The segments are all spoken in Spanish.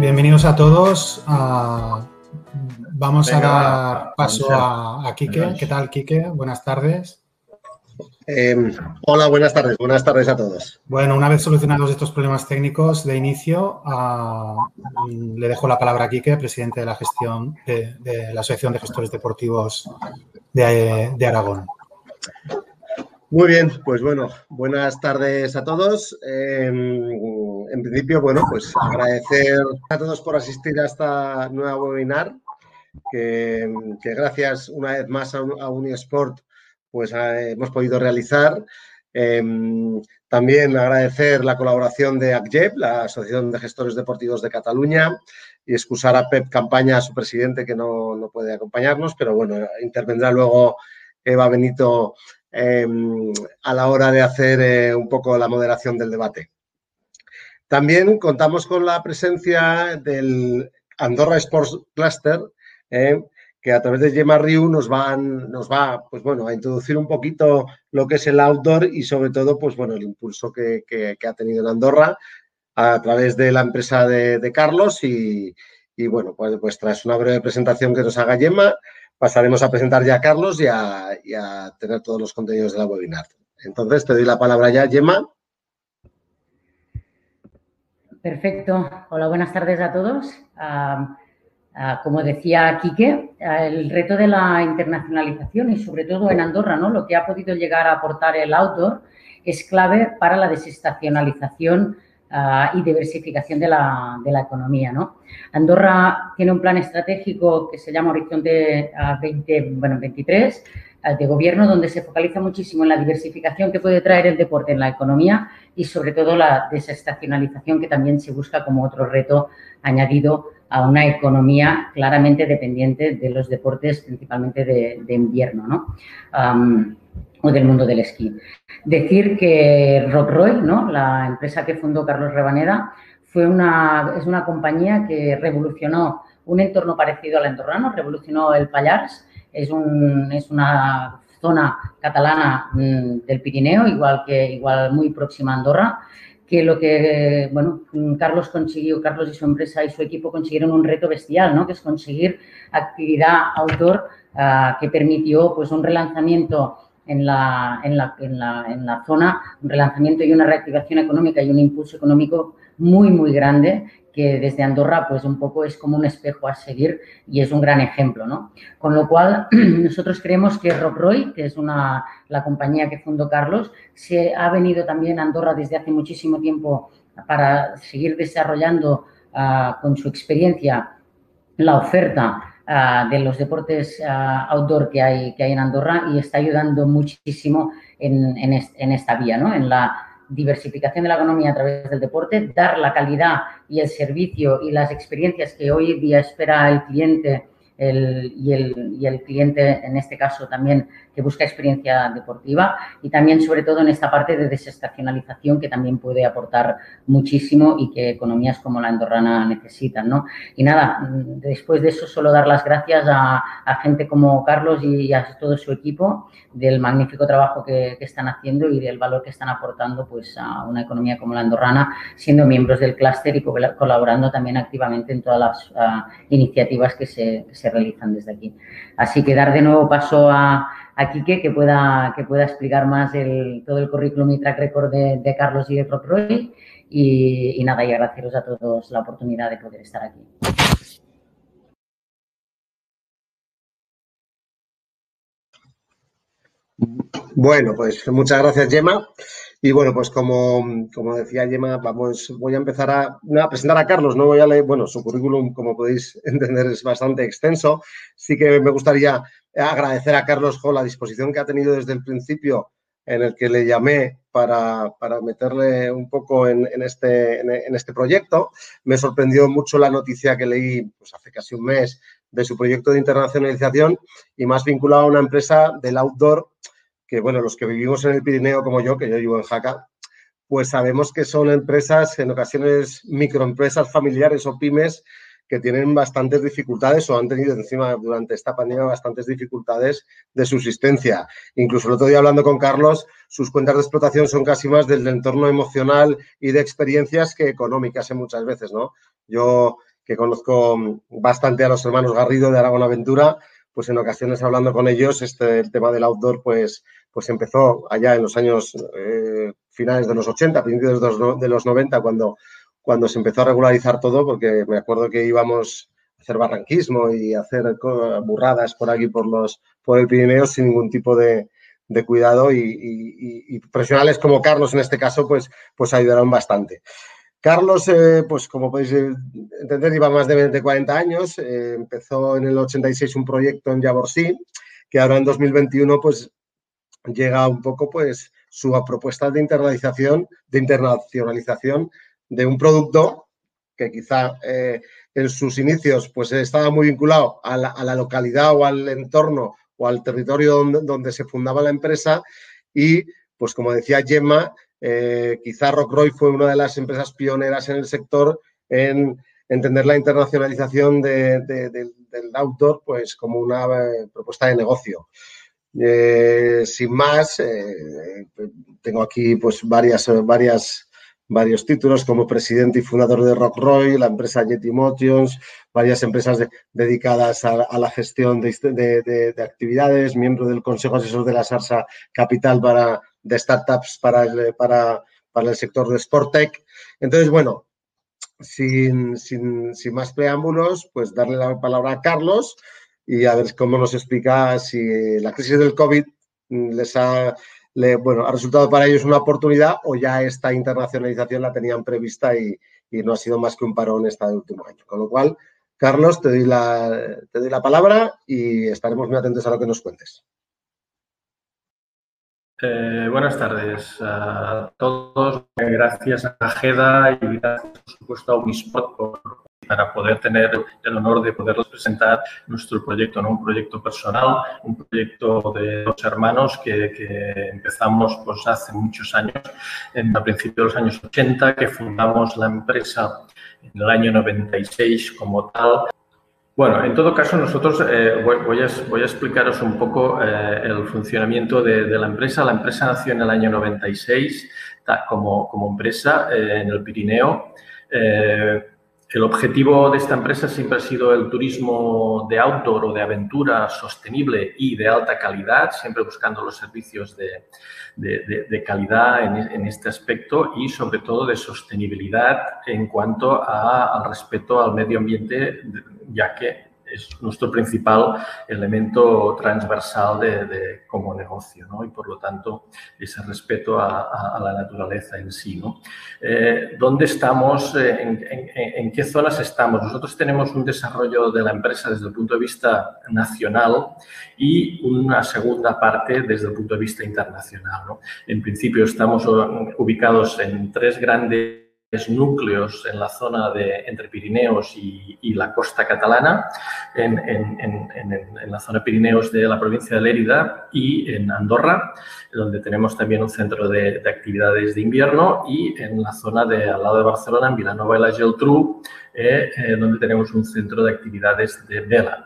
bienvenidos a todos. Vamos a dar paso a, a Quique. ¿Qué tal, Quique? Buenas tardes. Em, hola, buenas tardes. Buenas tardes a todos. Bueno, una vez solucionados estos problemas técnicos de inicio, le dejo la palabra a Quique, presidente de la gestión de, la Asociación de Gestores Deportivos de Aragón. Muy bien, pues bueno, buenas tardes a todos. Em, en principio, bueno, pues agradecer a todos por asistir a esta nueva webinar, que, gracias una vez más a, Unisport pues hemos podido realizar. Em, también agradecer la colaboración de ACGEP, la Asociación de Gestores Deportivos de Cataluña, y excusar a Pep Campaña, su presidente, que no, no puede acompañarnos, pero bueno, intervendrá luego Eva Benito Em, a la hora de hacer eh, un poco la moderación del debate. También contamos con la presencia del Andorra Sports Cluster, eh, que a través de Gemma Riu nos, nos va pues bueno, a introducir un poquito lo que es el outdoor y sobre todo pues bueno, el impulso que, ha tenido en Andorra a través de la empresa de, Carlos y, bueno, pues, pues, tras una breve presentación que nos haga Gemma, pasaremos a presentar ya a Carlos y a, tener todos los contenidos de la webinar. Entonces, te doy la palabra ya, Gemma. Perfecto. Hola, buenas tardes a todos. como decía Quique, el reto de la internacionalización y sobre todo en Andorra, ¿no? lo que ha podido llegar a aportar el autor es clave para la desestacionalización Ah, y diversificación de la, de la economía. ¿no? Andorra tiene un plan estratégico que se llama Horizonte 20, bueno, 23 ah, de gobierno donde se focaliza muchísimo en la diversificación que puede traer el deporte en la economía y sobre todo la desestacionalización que también se busca como otro reto añadido a una economía claramente dependiente de los deportes, principalmente de, invierno. ¿no? O del mundo del esquí. Decir que Rockroy, ¿no? la empresa que fundó Carlos Rebaneda, fue una, es una compañía que revolucionó un entorno parecido al andorrano, revolucionó el Pallars, es, un, es una zona catalana mm, del Pirineo, igual que igual muy próxima a Andorra, que lo que, bueno, Carlos consiguió, Carlos y su empresa y su equipo consiguieron un reto bestial, ¿no? Que es conseguir actividad outdoor ah, que permitió, pues, un relanzamiento en la, en la, en la, en la zona, un relanzamiento y una reactivación económica y un impulso económico muy, muy grande que desde Andorra pues un poco es como un espejo a seguir y es un gran ejemplo, ¿no? Con lo cual nosotros creemos que Rockroy, que es una, la compañía que fundó Carlos, se ha venido también a Andorra desde hace muchísimo tiempo para seguir desarrollando ah, con su experiencia la oferta Ah, de los deportes ah, outdoor que hay, que hay en Andorra y está ayudando muchísimo en, en, esta vía, ¿no? en la diversificación de la economía a través del deporte, dar la calidad y el servicio y las experiencias que hoy día espera el cliente y, el, y, el, cliente, en este caso también, busca experiencia deportiva y también, sobre todo, en esta parte de desestacionalización que también puede aportar muchísimo y que economías como la andorrana necesitan. ¿no? Y nada, después de eso, solo dar las gracias a, gente como Carlos y a todo su equipo del magnífico trabajo que, están haciendo y del valor que están aportando pues, a una economía como la andorrana, siendo miembros del clúster y colaborando también activamente en todas las ah, iniciativas que se realizan desde aquí. Así que dar de nuevo paso a, a Quique que pueda, que pueda explicar más el, todo el currículum y track record de, Carlos y de ProProy. Y, y nada, y agradeceros a todos la oportunidad de poder estar aquí. Bueno, pues muchas gracias, Gemma. Y bueno, pues como, como decía Gemma, vamos, voy a empezar a, presentar a Carlos. No voy a leer, bueno, su currículum, como podéis entender, es bastante extenso. Sí que me gustaría agradecer a Carlos con la disposición que ha tenido desde el principio en el que le llamé para, meterle un poco en, este, en, este proyecto. Me sorprendió mucho la noticia que leí pues, hace casi un mes de su proyecto de internacionalización y más vinculado a una empresa del outdoor que, bueno, los que vivimos en el Pirineo como yo, que yo vivo en Jaca, pues sabemos que son empresas, en ocasiones microempresas familiares o pymes, que tienen bastantes dificultades o han tenido encima durante esta pandemia bastantes dificultades de subsistencia. Incluso el otro día hablando con Carlos, sus cuentas de explotación son casi más del entorno emocional y de experiencias que económicas en muchas veces, ¿no? Yo que conozco bastante a los hermanos Garrido de Aragón Aventura, pues en ocasiones hablando con ellos, este, el tema del outdoor, pues, pues empezó allá en los años eh, finales de los 80, principios de los, 90, cuando, cuando se empezó a regularizar todo, porque me acuerdo que íbamos a hacer barranquismo y hacer burradas por aquí, por, los, por el Pirineo, sin ningún tipo de, cuidado y, profesionales como Carlos en este caso, pues, pues ayudaron bastante. Carlos, eh, pues como podéis entender, lleva más de 40 años. Eh, empezó en el 86 un proyecto en Yaborsí, que ahora en 2021 pues llega un poco pues su propuesta de internalización, de internacionalización de un producto que quizá eh, en sus inicios pues estaba muy vinculado a la, localidad o al entorno o al territorio donde, donde se fundaba la empresa y pues como decía Gemma, eh, quizá Rockroy fue una de las empresas pioneras en el sector en entender la internacionalización del outdoor pues, como una eh, propuesta de negocio. Eh, sin más, tengo aquí pues, varias, varias, varios títulos como presidente y fundador de Rockroy, la empresa Yeti Motions, varias empresas dedicadas a, la gestión de, actividades, miembro del Consejo Asesor de la SARSA Capital para de startups para el, para, para el sector de Sportec. Entonces, bueno, sin, sin, sin, más preámbulos, pues darle la palabra a Carlos y a ver cómo nos explica si la crisis del COVID les ha, bueno, ha resultado para ellos una oportunidad o ya esta internacionalización la tenían prevista y, y no ha sido más que un parón este último año. Con lo cual, Carlos, te doy la, te doy la palabra y estaremos muy atentos a lo que nos cuentes. Eh, buenas tardes a todos. Gracias a GEDA y gracias, por supuesto, a Unispot para poder tener el honor de poderles presentar nuestro proyecto, ¿no? un proyecto personal, un proyecto de dos hermanos que, empezamos pues, hace muchos años, en, a principios de los años 80, que fundamos la empresa en el año 96 como tal bueno, en todo caso, nosotros eh, voy, a, explicaros un poco eh, el funcionamiento de, la empresa. La empresa nació en el año 96 como, como empresa eh, en el Pirineo. El objetivo de esta empresa siempre ha sido el turismo de outdoor o de aventura sostenible y de alta calidad, siempre buscando los servicios de, calidad en, este aspecto y sobre todo de sostenibilidad en cuanto al respeto al medio ambiente ya que es nuestro principal elemento transversal de, como negocio ¿no? y por lo tanto ese respeto a, la naturaleza en sí. ¿no? Eh, ¿Dónde estamos? Eh, en, qué zonas estamos? Nosotros tenemos un desarrollo de la empresa desde el punto de vista nacional y una segunda parte desde el punto de vista internacional. ¿no? En principio estamos ubicados en tres grandes núcleos en la zona de entre Pirineos y, la costa catalana, en, la zona Pirineos de la provincia de Lérida y en Andorra, donde tenemos también un centro de, actividades de invierno y en la zona de al lado de Barcelona, en Vilanova y la Geltrú, eh, eh, donde tenemos un centro de actividades de vela.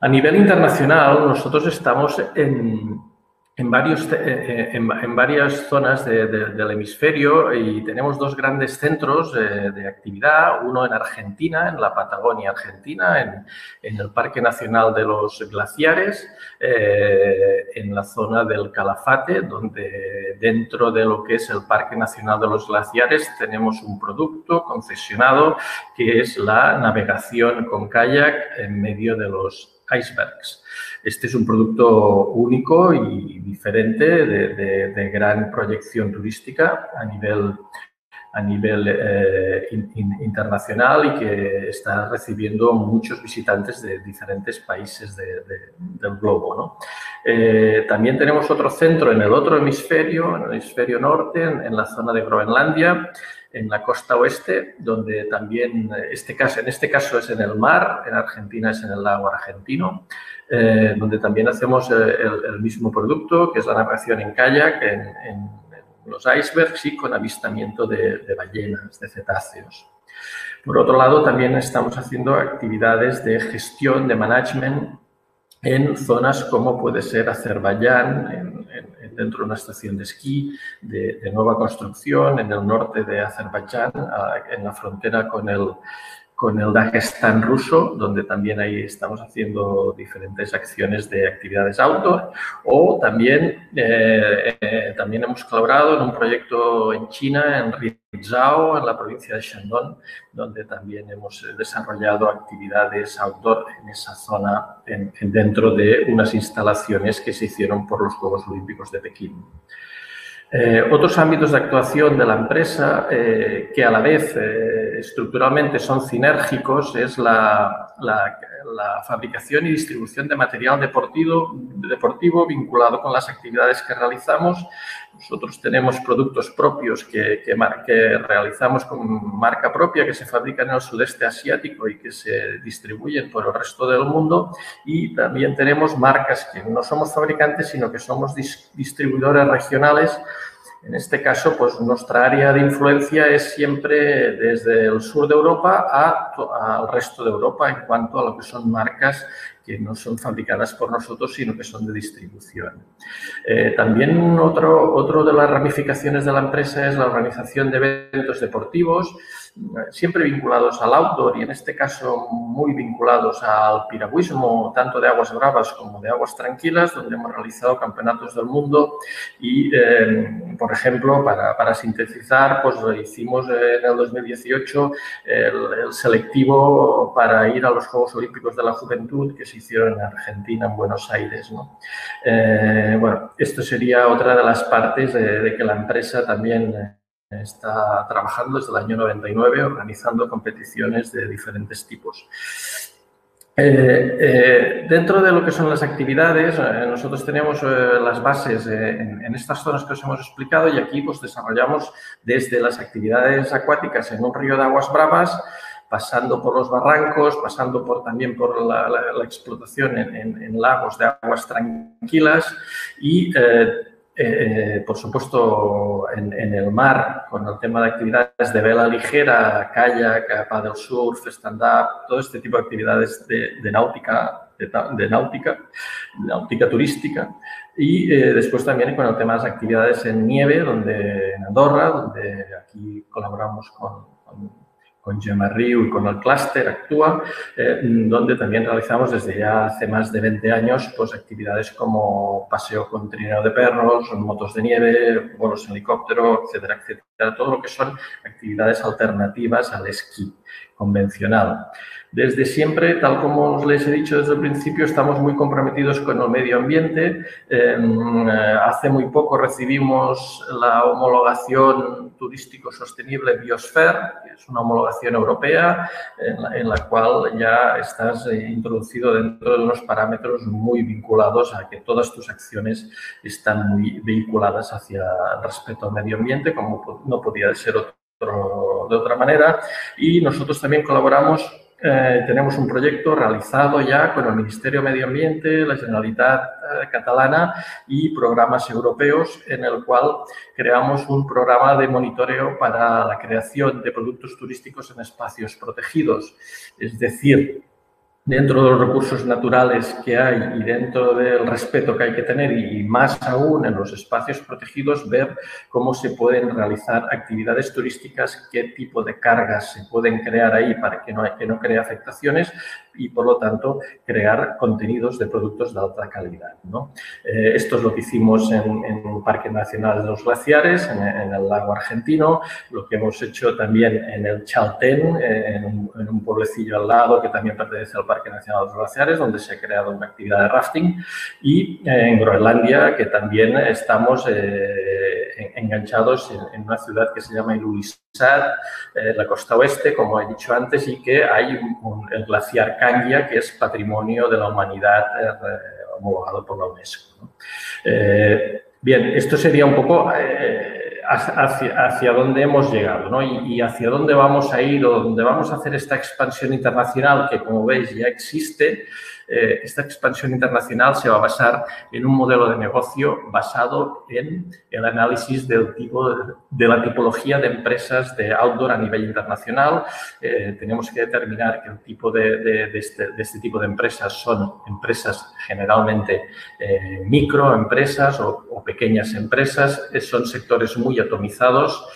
A nivel internacional, nosotros estamos en, en, varios, eh, eh, en, varias zonas del hemisferio y tenemos dos grandes centros eh, de actividad, uno en Argentina, en la Patagonia Argentina, en, el Parque Nacional de los Glaciares, en la zona del Calafate, donde dentro de lo que es el Parque Nacional de los Glaciares tenemos un producto concesionado que es la navegación con kayak en medio de los icebergs. Este es un producto único y diferente de, gran proyección turística a nivel, a nivel eh, internacional y que está recibiendo muchos visitantes de diferentes países del globo. Eh, también tenemos otro centro en el otro hemisferio, en el hemisferio norte, en, la zona de Groenlandia, en la costa oeste, donde también este caso, en este caso es en el mar, en Argentina es en el lago argentino, eh, donde también hacemos eh, el, mismo producto, que es la navegación en kayak, en, los icebergs y con avistamiento de, ballenas, de cetáceos. Por otro lado, también estamos haciendo actividades de gestión, de management en zonas como puede ser Azerbaiyán, dentro de una estación de esquí de, nueva construcción en el norte de Azerbaiyán, en la frontera con el, con el Dagestán ruso, donde también ahí estamos haciendo diferentes acciones de actividades outdoor, o también, eh, eh, también hemos colaborado en un proyecto en China, en Rizhao, en la provincia de Shandong, donde también hemos desarrollado actividades outdoor en esa zona, dentro de unas instalaciones que se hicieron por los Juegos Olímpicos de Pekín. Eh, otros ámbitos de actuación de la empresa eh, que a la vez eh, estructuralmente son sinérgicos es la, fabricación y distribución de material deportivo, deportivo vinculado con las actividades que realizamos. Nosotros tenemos productos propios que, que, realizamos con marca propia que se fabrican en el sudeste asiático y que se distribuyen por el resto del mundo. Y también tenemos marcas que no somos fabricantes, sino que somos distribuidores regionales en este caso, pues nuestra área de influencia es siempre desde el sur de Europa al resto de Europa en cuanto a lo que son marcas que no son fabricadas por nosotros, sino que son de distribución. Eh, también otro, otro de las ramificaciones de la empresa es la organización de eventos deportivos, siempre vinculados al outdoor y en este caso muy vinculados al piragüismo, tanto de aguas bravas como de aguas tranquilas, donde hemos realizado campeonatos del mundo y, eh, por ejemplo, para, para, sintetizar, pues hicimos en el 2018 el, selectivo para ir a los Juegos Olímpicos de la Juventud que se hicieron en Argentina, en Buenos Aires. Eh, bueno, esto sería otra de las partes de, de que la empresa también está trabajando desde el año 99 organizando competiciones de diferentes tipos. Eh, eh, dentro de lo que son las actividades, eh, nosotros tenemos las bases en, estas zonas que os hemos explicado y aquí pues desarrollamos desde las actividades acuáticas en un río de aguas bravas, pasando por los barrancos, pasando también por la, explotación en, en, lagos de aguas tranquilas y eh, por supuesto, en, el mar, con el tema de actividades de vela ligera, kayak, paddle surf, stand-up, todo este tipo de actividades de, náutica, de, náutica, náutica turística. Y eh, después también con el tema de las actividades en nieve, donde en Andorra, donde aquí colaboramos con Gemarriu y con el clúster Actúa, eh, donde también realizamos desde ya hace más de 20 años pues, actividades como paseo con trineo de perros, motos de nieve, vuelos en helicóptero, etcétera, etcétera. Todo lo que son actividades alternativas al esquí convencional. Desde siempre, tal como os les he dicho desde el principio, estamos muy comprometidos con el medio ambiente. Em, eh, hace muy poco recibimos la homologación turístico sostenible Biosphere, que es una homologación europea en la, cual ya estás eh, introducido dentro de unos parámetros muy vinculados a que todas tus acciones están muy vinculadas hacia el respeto al medio ambiente, como no podía ser de otra manera. Y nosotros también colaboramos, eh, tenemos un proyecto realizado ya con el Ministerio de Medio Ambiente, la Generalitat eh, Catalana y programas europeos en el cual creamos un programa de monitoreo para la creación de productos turísticos en espacios protegidos. Es decir, dentro de los recursos naturales que hay y dentro del respeto que hay que tener y más aún en los espacios protegidos, ver cómo se pueden realizar actividades turísticas, qué tipo de cargas se pueden crear ahí para que no, que no cree afectaciones y, por lo tanto, crear contenidos de productos de alta calidad. ¿no? Eh, esto es lo que hicimos en, el Parque Nacional de los Glaciares, en, el lago argentino, lo que hemos hecho también en el Chaltén, eh, en, un, pueblecillo al lado que también pertenece al Parque Nacional de los Glaciares, donde se ha creado una actividad de rafting, y eh, en Groenlandia, que también estamos enganchados en, una ciudad que se llama Ilulissat, la costa oeste, como he dicho antes, y que hay un, el glaciar que es Patrimonio de la Humanidad eh, homologado por la UNESCO. Eh, bien, esto sería un poco eh, hacia, dónde hemos llegado ¿no? y, hacia dónde vamos a ir o dónde vamos a hacer esta expansión internacional que, como veis, ya existe. Eh, esta expansión internacional se va a basar en un modelo de negocio basado en el análisis del tipo de, la tipología de empresas de outdoor a nivel internacional. Eh, tenemos que determinar que el tipo de, este, este, tipo de empresas son empresas generalmente eh, microempresas o, pequeñas empresas. Son sectores muy atomizados,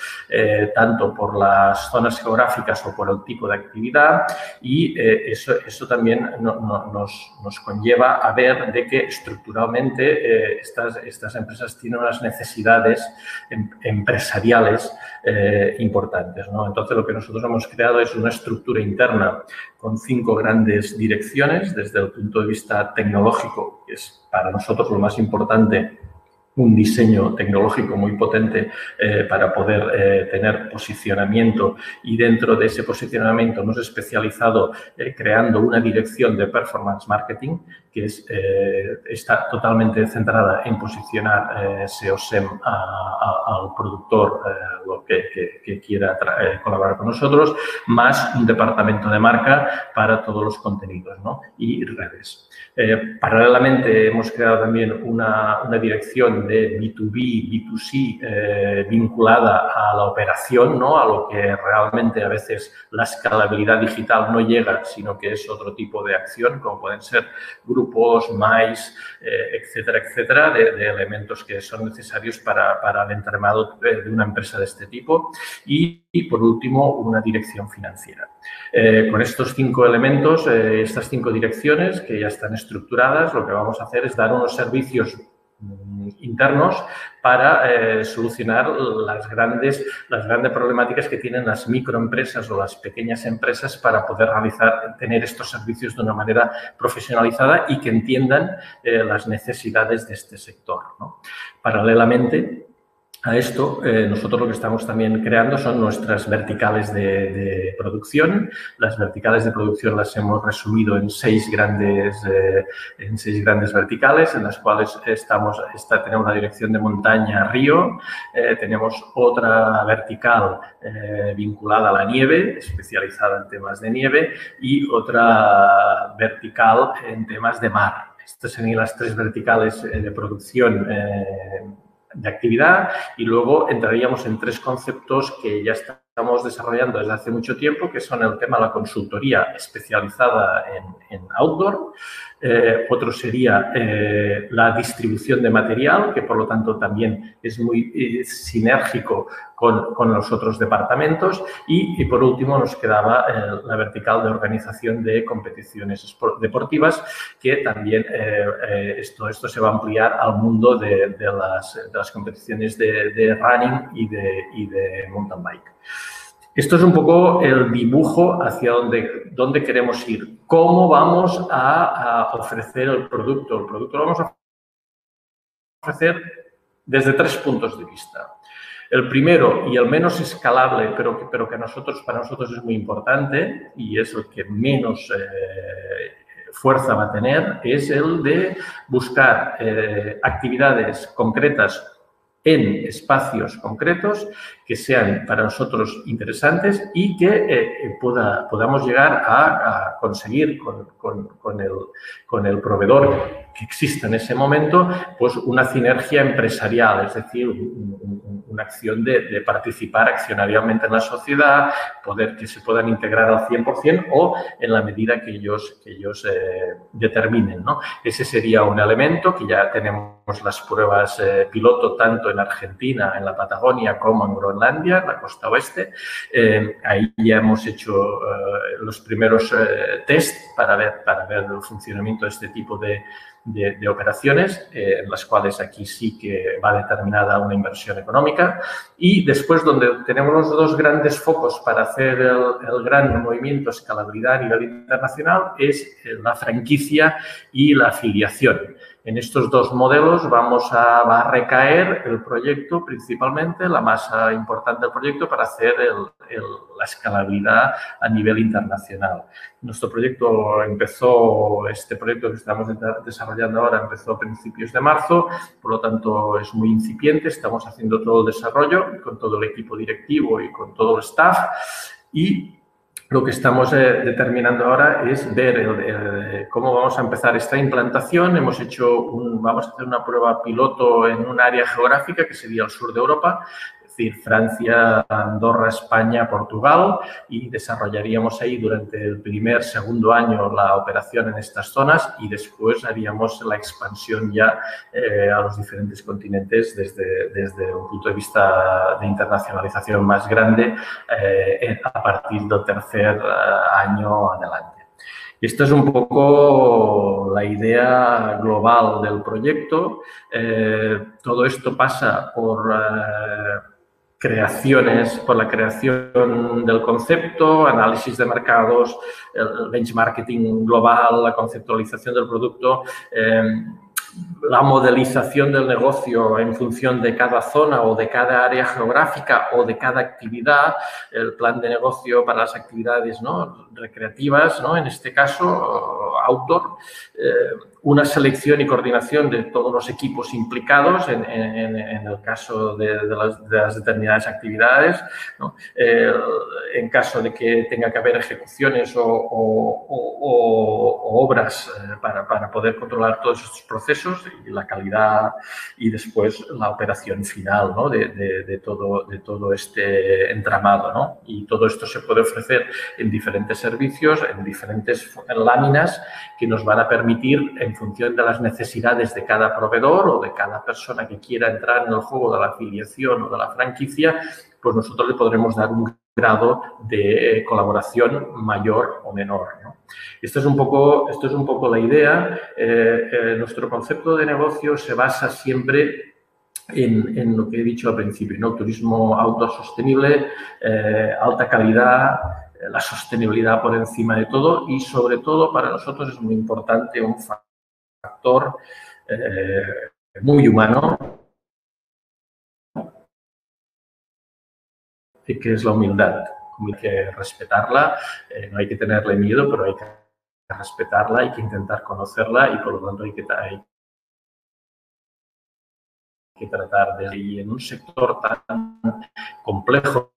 tanto por las zonas geográficas o por el tipo de actividad y eso, eso también nos, nos, conlleva a ver de que estructuralmente eh, estas, estas empresas tienen unas necesidades em, empresariales eh, importantes. ¿no? Entonces, lo que nosotros hemos creado es una estructura interna con cinco grandes direcciones desde el punto de vista tecnológico, que es para nosotros lo más importante un diseño tecnológico muy potente eh, para poder eh, tener posicionamiento y dentro de ese posicionamiento hemos especializado eh, creando una dirección de performance marketing que es, está totalmente centrada en posicionar SEO SEM al productor lo que, que quiera colaborar con nosotros, más un departamento de marca para todos los contenidos y redes. Paralelamente hemos creado también una, una dirección de B2B, B2C eh, vinculada a la operación, ¿no? a lo que realmente a veces la escalabilidad digital no llega, sino que es otro tipo de acción, como pueden ser grupos, mais, eh, etcétera, etcétera, de, elementos que son necesarios para, el entramado de una empresa de este tipo. Y, por último, una dirección financiera. con estos cinco elementos, estas cinco direcciones que ya están estructuradas, lo que vamos a hacer es dar unos servicios internos para eh, solucionar las grandes, las grandes problemáticas que tienen las microempresas o las pequeñas empresas para poder realizar, tener estos servicios de una manera profesionalizada y que entiendan eh, las necesidades de este sector. Paralelamente, a esto, eh, nosotros lo que estamos también creando son nuestras verticales de, producción. Las verticales de producción las hemos resumido en seis grandes, eh, en seis grandes verticales, en las cuales estamos, está, tenemos la dirección de montaña-río, eh, tenemos otra vertical vinculada a la nieve, especializada en temas de nieve, y otra vertical en temas de mar. Estas serían las tres verticales de producción de actividad y luego entraríamos en tres conceptos que ya estamos desarrollando desde hace mucho tiempo, que son el tema de la consultoría especializada en, outdoor, eh, otro sería eh, la distribución de material, que por lo tanto también es muy eh, sinérgico con, los otros departamentos. Y, por último nos quedaba la vertical de organización de competiciones deportivas, que también esto, esto se va a ampliar al mundo de, las, competiciones de, running y de, y de mountain bike. Esto es un poco el dibujo hacia dónde, dónde queremos ir. ¿Cómo vamos a, ofrecer el producto? El producto lo vamos a ofrecer desde tres puntos de vista. El primero y el menos escalable, pero que, pero que nosotros, para nosotros es muy importante y es el que menos eh, fuerza va a tener, es el de buscar eh, actividades concretas en espacios concretos que sean para nosotros interesantes y que eh, pueda, podamos llegar a, conseguir con, con, el, con, el, proveedor que exista en ese momento, pues una sinergia empresarial, es decir, una acción de, participar accionariamente en la sociedad, poder que se puedan integrar al 100% o en la medida que ellos, que ellos eh, determinen. ¿no? Ese sería un elemento que ya tenemos las pruebas eh, piloto tanto en Argentina, en la Patagonia, como en Groenlandia en la costa oeste. Eh, ahí ya hemos hecho los primeros test para ver, para ver el funcionamiento de este tipo de, de, operaciones, en las cuales aquí sí que va determinada una inversión económica. Y después, donde tenemos los dos grandes focos para hacer el, el gran movimiento escalabilidad a nivel internacional, es la franquicia y la afiliación. En estos dos modelos vamos a, va a recaer el proyecto principalmente, la masa importante del proyecto para hacer la escalabilidad a nivel internacional. Nuestro proyecto empezó, este proyecto que estamos desarrollando ahora empezó a principios de marzo, por lo tanto es muy incipiente, estamos haciendo todo el desarrollo con todo el equipo directivo y con todo el staff y lo que estamos eh, determinando ahora es ver cómo vamos a empezar esta implantación. Hemos hecho un, vamos a hacer una prueba piloto en un área geográfica que sería el sur de Europa, decir, Francia, Andorra, España, Portugal y desarrollaríamos ahí durante el primer, segundo año la operación en estas zonas y después haríamos la expansión ya eh, a los diferentes continentes desde, desde un punto de vista de internacionalización más grande eh, a partir del tercer eh, año adelante. Esta es un poco la idea global del proyecto. todo esto pasa por creaciones, por la creación del concepto, análisis de mercados, el benchmarking global, la conceptualización del producto, eh, la modelización del negocio en función de cada zona o de cada área geográfica o de cada actividad, el plan de negocio para las actividades ¿no? recreativas, ¿no? en este caso, outdoor, eh, una selección y coordinación de todos los equipos implicados en, el caso de, las, determinadas actividades, eh, en caso de que tenga que haber ejecuciones o, obras eh, para, para poder controlar todos estos procesos y la calidad y después la operación final ¿no? de, todo, de todo este entramado. ¿no? Y todo esto se puede ofrecer en diferentes servicios, en diferentes láminas que nos van a permitir, en función de las necesidades de cada proveedor o de cada persona que quiera entrar en el juego de la afiliación o de la franquicia, pues nosotros le podremos dar un grado de colaboración mayor o menor. Esto, es un poco, esto es un poco la idea. Eh, eh, nuestro concepto de negocio se basa siempre en, lo que he dicho al principio, ¿no? turismo autosostenible, eh, alta calidad, la sostenibilidad por encima de todo y sobre todo para nosotros es muy importante un factor muy humano que es la humildad. Hay que respetarla, eh, no hay que tenerle miedo, pero hay que respetarla, hay que intentar conocerla y por lo tanto hay que, tratar de y en un sector tan complejo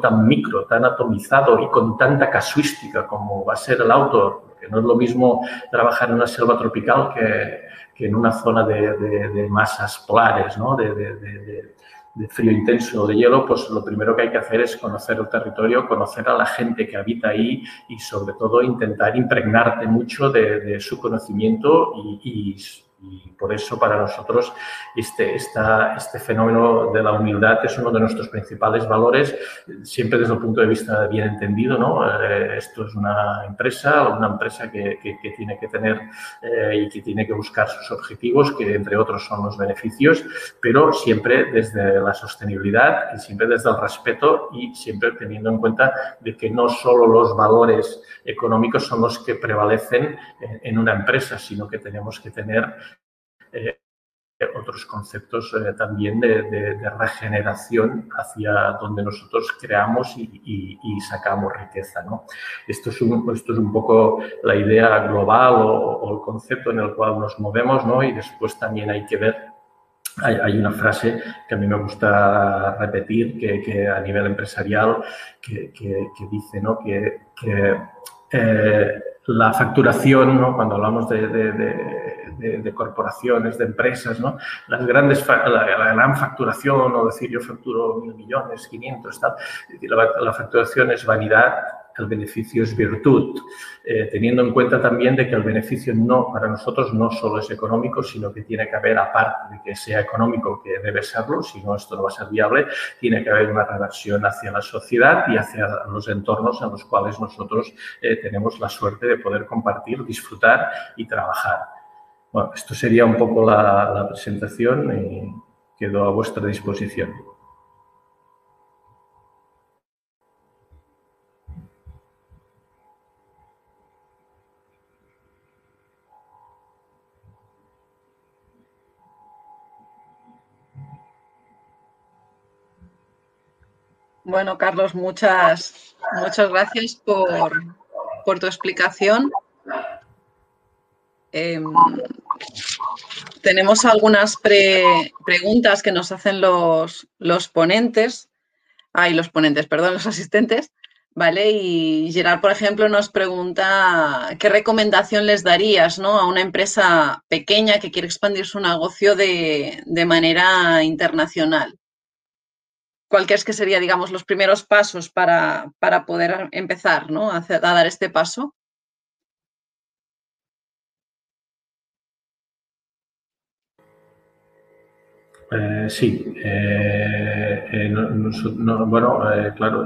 tan micro, tan atomizado y con tanta casuística como va a ser el auto, no es lo mismo trabajar en una selva tropical que, que en una zona de, de, masas polares, ¿no? de, de frío intenso o de hielo, pues lo primero que hay que hacer es conocer el territorio, conocer a la gente que habita ahí y sobre todo intentar impregnarte mucho de, su conocimiento y por eso para nosotros este, esta, este fenómeno de la humildad es uno de nuestros principales valores, siempre desde el punto de vista bien entendido. ¿no? Eh, esto es una empresa, una empresa que, que, tiene que tener eh, y que tiene que buscar sus objetivos, que entre otros son los beneficios, pero siempre desde la sostenibilidad y siempre desde el respeto y siempre teniendo en cuenta de que no solo los valores económicos son los que prevalecen en una empresa, sino que tenemos que tener eh, otros conceptos eh, también de, regeneración hacia donde nosotros creamos y, sacamos riqueza. ¿no? Esto, es un, esto es un poco la idea global o, el concepto en el cual nos movemos ¿no? y después también hay que ver hay, una frase que a mí me gusta repetir que, a nivel empresarial que, dice ¿no? que, eh, la facturación, ¿no? cuando hablamos de de, corporaciones, de empresas, ¿no? Las grandes, la, gran facturación, o decir yo facturo mil millones, 500, tal, la, facturación es vanidad, el beneficio es virtud, eh, teniendo en cuenta también de que el beneficio no, para nosotros no solo es económico, sino que tiene que haber, aparte de que sea económico, que debe serlo, si no esto no va a ser viable, tiene que haber una reversión hacia la sociedad y hacia los entornos en los cuales nosotros eh, tenemos la suerte de poder compartir, disfrutar y trabajar. Bueno, esto sería un poco la, presentación y quedo a vuestra disposición. Bueno, Carlos, muchas, muchas gracias por, por tu explicación. Em, tenemos algunas preguntas que nos hacen los, los ponentes, ay, los ponentes, perdón, los asistentes. ¿vale? Y Gerard, por ejemplo, nos pregunta qué recomendación les darías ¿no? a una empresa pequeña que quiere expandir su negocio de, manera internacional. ¿Cuál crees que sería, digamos, los primeros pasos para, poder empezar ¿no? a dar este paso? Eh, sí, eh, eh, bueno, claro,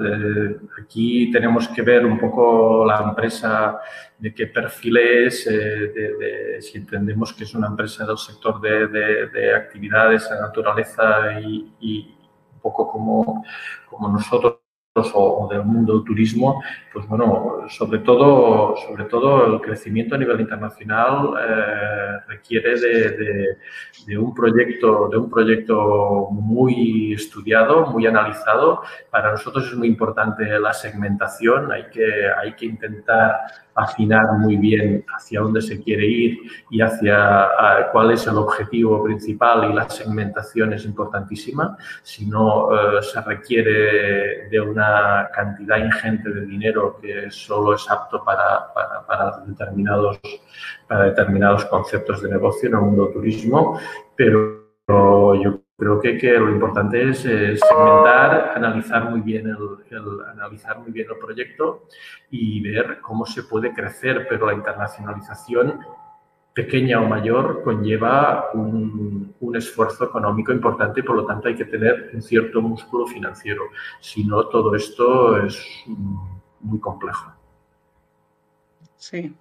aquí tenemos que ver un poco la empresa de qué perfil es, de, si entendemos que es una empresa del sector de, actividades, de naturaleza y, y, un poco como, como nosotros o, del mundo del turismo, pues bueno, sobre todo, sobre todo el crecimiento a nivel internacional eh, requiere de, un proyecto, de un proyecto muy estudiado, muy analizado. Para nosotros es muy importante la segmentación, hay que, hay que intentar afinar muy bien hacia dónde se quiere ir y hacia cuál es el objetivo principal y la segmentación es importantísima. Si no, eh, se requiere de una cantidad ingente de dinero que solo es apto para, para, determinados, para determinados conceptos de negocio en el mundo turismo, pero yo creo que, lo importante es segmentar, analizar muy, bien el, analizar muy bien el proyecto y ver cómo se puede crecer, pero la internacionalización pequeña o mayor conlleva un, un, esfuerzo económico importante y por lo tanto hay que tener un cierto músculo financiero. Si no, todo esto es muy complejo. Sí,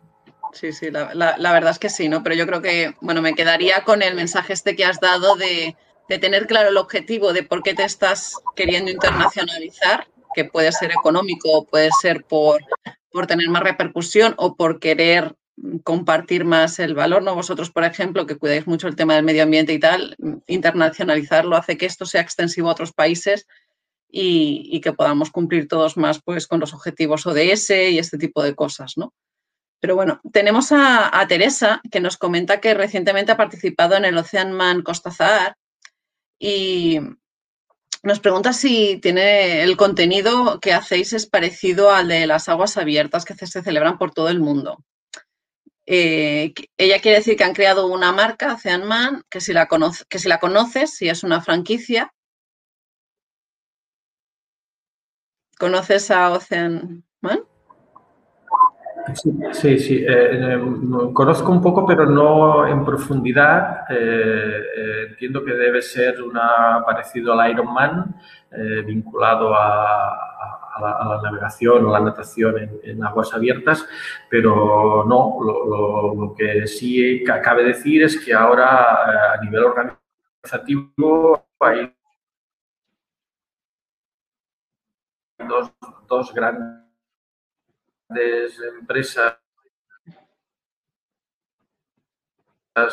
sí, sí, la, verdad es que sí, ¿no? Pero yo creo que, bueno, me quedaría con el mensaje este que has dado de de tener claro el objetivo de por qué te estás queriendo internacionalizar, que puede ser económico, puede ser por, por tener más repercusión o por querer compartir más el valor, ¿no? Vosotros, por ejemplo, que cuidáis mucho el tema del medio ambiente y tal, internacionalizarlo hace que esto sea extensivo a otros países y, que podamos cumplir todos más pues con los objetivos ODS y este tipo de cosas, ¿no? Pero bueno, tenemos a, a Teresa que nos comenta que recientemente ha participado en el Ocean Man Costa Zahar y nos pregunta si tiene el contenido que hacéis es parecido al de las aguas abiertas que se celebran por todo el mundo. Eh, ella quiere decir que han creado una marca, Oceanman, que si la, que si la conoces, si es una franquicia. ¿Conoces a Oceanman? Sí, sí, eh, eh, conozco un poco, pero no en profundidad. Eh, entiendo que debe ser una parecido al Ironman, vinculado a, la, navegación o la natación en, aguas abiertas, pero no, lo, que sí cabe decir es que ahora a nivel organizativo hay dos, dos grandes empresas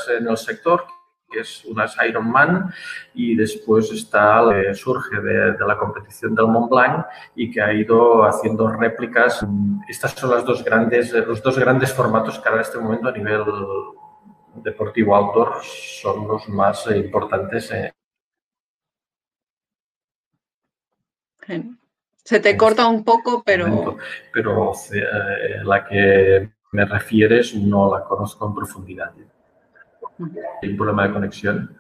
en el sector, que es unas Ironman, y después está, surge de, la competición del Mont Blanc y que ha ido haciendo réplicas. Estas son las dos grandes, los dos grandes formatos que ahora en este momento a nivel deportivo outdoor son los más importantes. Se te corta un poco, pero... Pero eh, la que me refieres no la conozco en profundidad. ¿Hay un problema de conexión?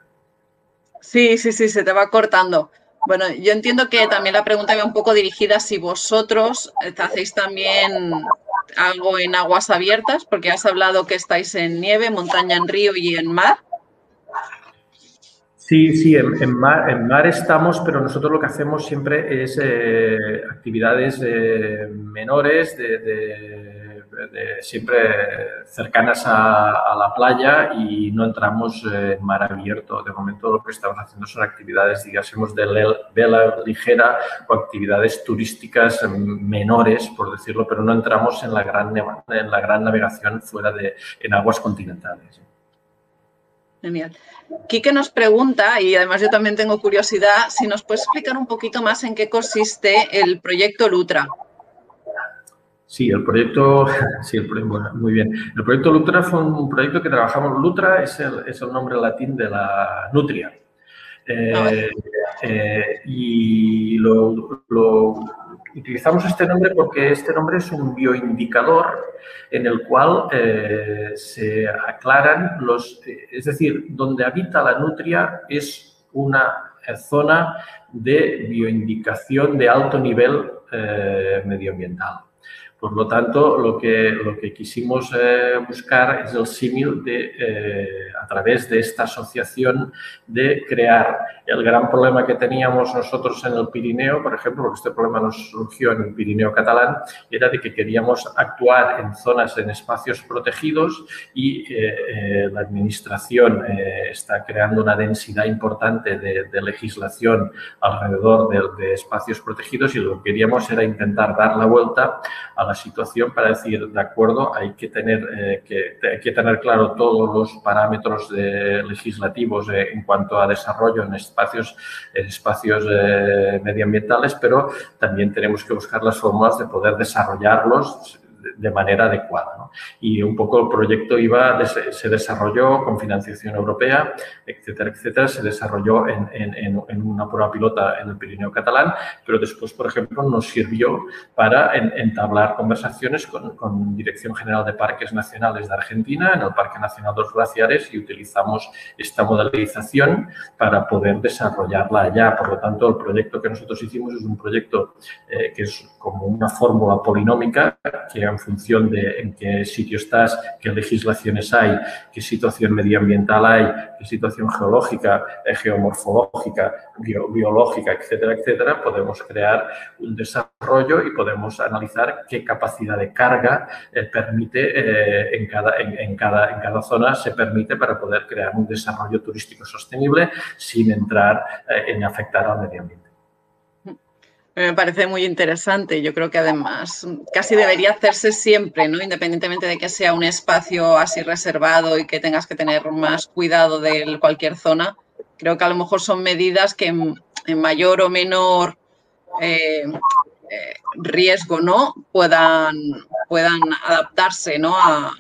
Sí, sí, sí, se te va cortando. Bueno, yo entiendo que también la pregunta va un poco dirigida si vosotros hacéis también algo en aguas abiertas, porque has hablado que estáis en nieve, montaña, en río y en mar. Sí, sí, en, mar, estamos, pero nosotros lo que hacemos siempre es eh, actividades eh, menores, de, siempre cercanas a, la playa y no entramos en mar abierto. De momento lo que estamos haciendo son actividades, digamos, de vela ligera o actividades turísticas menores, por decirlo, pero no entramos en la gran, en la gran navegación fuera de en aguas continentales. Genial. Quique nos pregunta, y además yo también tengo curiosidad, si nos puedes explicar un poquito más en qué consiste el proyecto Lutra. Sí, el proyecto, sí, muy bien. El proyecto Lutra fue un proyecto que trabajamos. Lutra es el, es el nombre latín de la nutria. Eh, ah, eh, y lo, utilizamos este nombre porque este nombre es un bioindicador en el cual eh, se aclaran los, eh, es decir, donde habita la nutria es una zona de bioindicación de alto nivel medioambiental. Por lo tanto, lo que, lo que quisimos eh, buscar es el símil de, eh, a través de esta asociación de crear. El gran problema que teníamos nosotros en el Pirineo, por ejemplo, porque este problema nos surgió en el Pirineo catalán, era de que queríamos actuar en zonas, en espacios protegidos y eh, la Administración está creando una densidad importante de, legislación alrededor de, de espacios protegidos y lo que queríamos era intentar dar la vuelta a la situación para decir, de acuerdo, hay que tener, eh, que, que, tener claro todos los parámetros legislativos eh, en cuanto a desarrollo en espacios, en espacios eh, medioambientales, pero también tenemos que buscar las fórmulas de poder desarrollarlos de manera adecuada. Y un poco el proyecto iba, se desarrolló con financiación europea, etcétera, etcétera, se desarrolló en, en, una prueba pilota en el Pirineo catalán, pero después, por ejemplo, nos sirvió para entablar conversaciones con, con, Dirección General de Parques Nacionales de Argentina, en el Parque Nacional de los Glaciares, y utilizamos esta modelización para poder desarrollarla allá. Por lo tanto, el proyecto que nosotros hicimos es un proyecto eh, que es como una fórmula polinómica que en función de en qué sitio estás, qué legislaciones hay, qué situación medioambiental hay, qué situación geológica, eh, geomorfológica, biológica, etcétera, etcétera, podemos crear un desarrollo y podemos analizar qué capacidad de carga eh, permite eh, en, cada, zona se permite para poder crear un desarrollo turístico sostenible sin entrar en afectar al medio ambiente. Me parece muy interesante. Yo creo que además casi debería hacerse siempre, ¿no? Independientemente de que sea un espacio así reservado y que tengas que tener más cuidado de cualquier zona. Creo que a lo mejor son medidas que en, mayor o menor eh, eh, riesgo, ¿no? Puedan, puedan adaptarse, ¿no? A,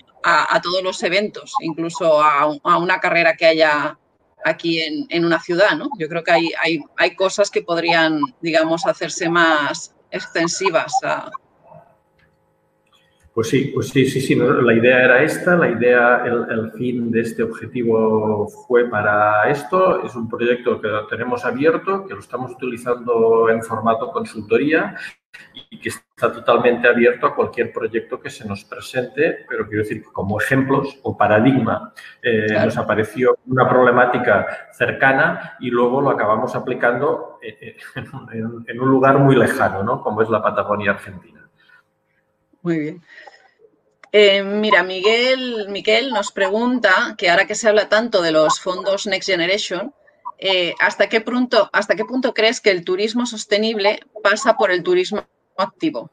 todos los eventos, incluso a una carrera que haya aquí en, una ciudad, ¿no? Yo creo que hay, hay, cosas que podrían, digamos, hacerse más extensivas Pues sí, pues sí, sí, sí, la idea era esta, la idea, el, el, fin de este objetivo fue para esto, es un proyecto que tenemos abierto, que lo estamos utilizando en formato consultoría y que está totalmente abierto a cualquier proyecto que se nos presente, pero quiero decir que como ejemplos o paradigma eh, nos apareció una problemática cercana y luego lo acabamos aplicando en, en, un lugar muy lejano, ¿no? como es la Patagonia Argentina. Muy bien. Eh, mira, Miguel, Miguel nos pregunta que ahora que se habla tanto de los fondos Next Generation, eh, ¿hasta, qué punto, ¿hasta qué punto crees que el turismo sostenible pasa por el turismo activo?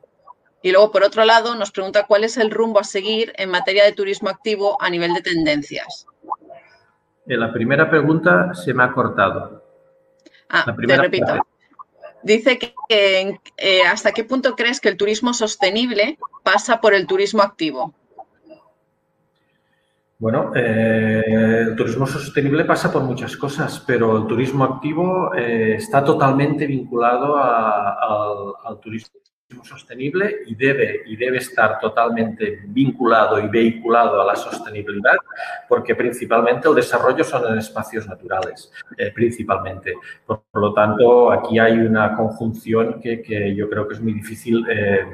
Y luego, por otro lado, nos pregunta cuál es el rumbo a seguir en materia de turismo activo a nivel de tendencias. En la primera pregunta se me ha cortado. Ah, te repito. Dice que, eh, hasta qué punto crees que el turismo sostenible pasa por el turismo activo. Bueno, eh, el turismo sostenible pasa por muchas cosas, pero el turismo activo eh, está totalmente vinculado al, turismo sostenible y debe, y debe estar totalmente vinculado y vehiculado a la sostenibilidad porque principalmente el desarrollo son en espacios naturales, eh, principalmente. Por, lo tanto, aquí hay una conjunción que, yo creo que es muy difícil eh,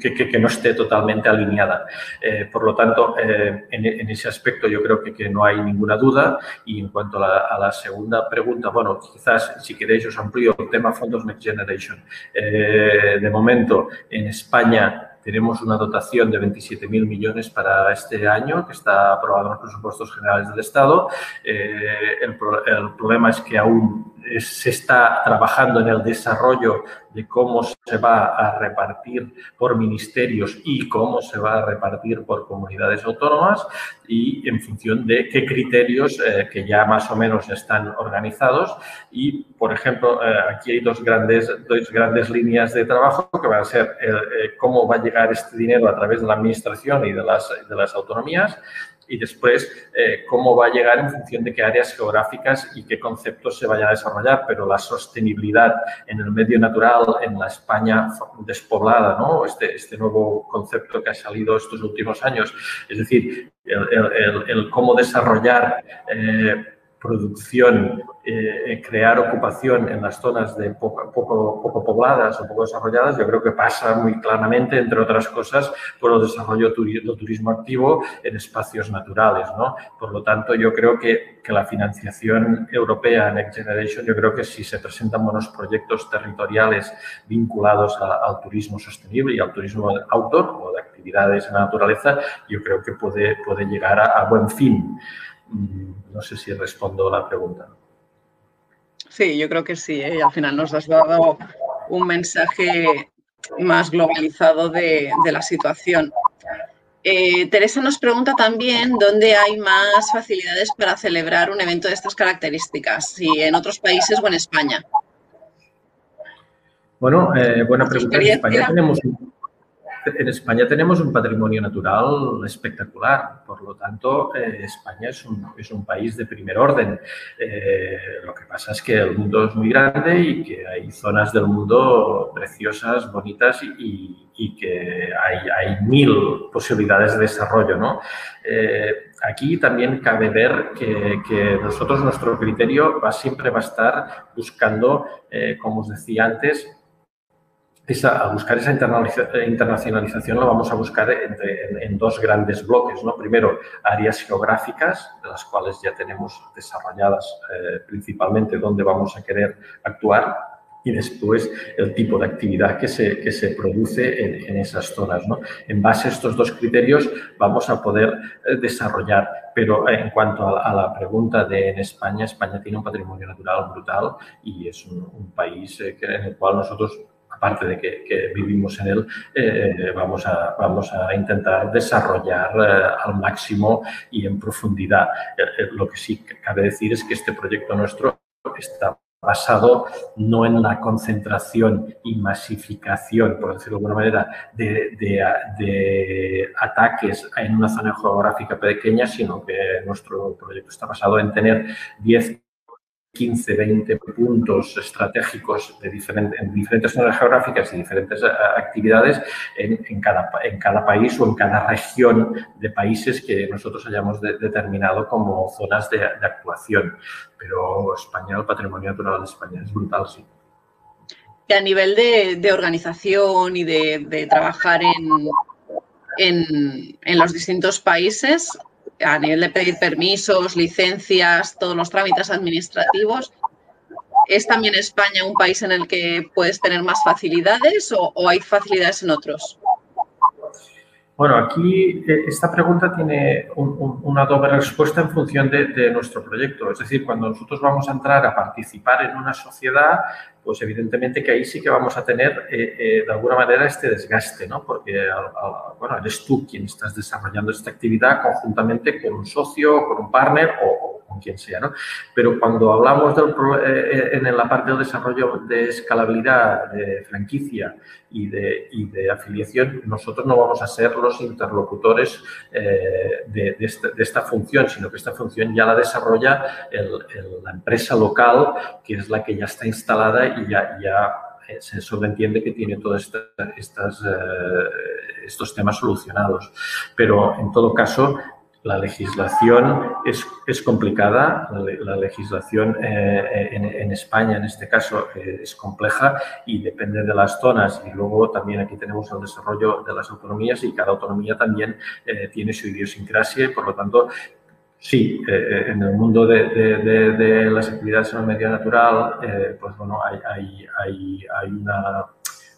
que, no esté totalmente alineada. Eh, por lo tanto, en, ese aspecto yo creo que, no hay ninguna duda y en cuanto a la, a la, segunda pregunta, bueno, quizás si queréis os amplío el tema fondos Next Generation. de momento, en España tenemos una dotación de 27.000 millones para este año que está aprobado en los presupuestos generales del Estado. Eh, el, problema es que aún se está trabajando en el desarrollo de cómo se va a repartir por ministerios y cómo se va a repartir por comunidades autónomas y en función de qué criterios eh, que ya más o menos están organizados. Y, por ejemplo, eh, aquí hay dos grandes, dos grandes líneas de trabajo que van a ser cómo va a llegar este dinero a través de la administración y de las, de las autonomías y después eh, cómo va a llegar en función de qué áreas geográficas y qué conceptos se vayan a desarrollar, pero la sostenibilidad en el medio natural, en la España despoblada, ¿no? este, este nuevo concepto que ha salido estos últimos años, es decir, el, cómo desarrollar eh, producción, eh, crear ocupación en las zonas de poco, poco, pobladas o poco desarrolladas, yo creo que pasa muy claramente, entre otras cosas, por el desarrollo del turismo activo en espacios naturales. ¿no? Por lo tanto, yo creo que, que, la financiación europea Next Generation, yo creo que si se presentan buenos proyectos territoriales vinculados al turismo sostenible y al turismo outdoor o de actividades en la naturaleza, yo creo que puede, puede llegar a buen fin. Mm, no sé si respondo la pregunta. Sí, yo creo que sí. ¿eh? Al final nos has dado un mensaje más globalizado de, la situación. Eh, Teresa nos pregunta también dónde hay más facilidades para celebrar un evento de estas características, si en otros países o en España. Bueno, eh, buena pregunta. En España tenemos en España tenemos un patrimonio natural espectacular, por lo tanto, eh, España es un, es un, país de primer orden. Eh, lo que pasa es que el mundo es muy grande y que hay zonas del mundo preciosas, bonitas y, que hay, hay, mil posibilidades de desarrollo. ¿no? Eh, aquí también cabe ver que, que, nosotros, nuestro criterio va, siempre va a estar buscando, como os decía antes, esa, a buscar esa internacionalización lo vamos a buscar en, dos grandes bloques. ¿no? Primero, áreas geográficas, de las cuales ya tenemos desarrolladas eh, principalmente dónde vamos a querer actuar, y después el tipo de actividad que se, que se produce en, esas zonas. ¿no? En base a estos dos criterios vamos a poder eh, desarrollar, pero en cuanto a, la pregunta de en España, España tiene un patrimonio natural brutal y es un, país eh, en el cual nosotros aparte de que, vivimos en él, eh, vamos, a, vamos a intentar desarrollar eh, al máximo y en profundidad. Eh, lo que sí cabe decir es que este proyecto nuestro está basado no en la concentración y masificación, por decirlo de alguna manera, de, ataques en una zona geográfica pequeña, sino que nuestro proyecto está basado en tener 10 15, 20 puntos estratégicos de en diferentes zonas geográficas y diferentes eh, actividades en, cada, país o en cada región de países que nosotros hayamos determinado como zonas de, actuación. Pero España, el patrimonio natural de España es brutal, sí. Y a nivel de, organización y de, trabajar en, los distintos países, a nivel de pedir permisos, licencias, todos los trámites administrativos. ¿Es también España un país en el que puedes tener más facilidades o, hay facilidades en otros? Bueno, aquí eh, esta pregunta tiene una doble respuesta en función de, nuestro proyecto. Es decir, cuando nosotros vamos a entrar a participar en una sociedad, pues evidentemente que ahí sí que vamos a tener eh, eh, de alguna manera este desgaste, ¿no? Porque, bueno, eres tú quien estás desarrollando esta actividad conjuntamente con un socio, con un partner o, con quien sea, ¿no? Pero cuando hablamos del, eh, en la parte del desarrollo de escalabilidad, de franquicia y de, y de afiliación, nosotros no vamos a ser los interlocutores de, esta, función, sino que esta función ya la desarrolla la empresa local, que es la que ya está instalada y ya, ya eh, se sobreentiende que tiene todos estas, eh, estos temas solucionados. Pero en todo caso, la legislación es, complicada, la, legislación eh, en, España en este caso es compleja y depende de las zonas y luego también aquí tenemos el desarrollo de las autonomías y cada autonomía también tiene su idiosincrasia por lo tanto Sí, eh, eh, en el mundo de, las actividades en el medio natural, eh, pues bueno, hay, una,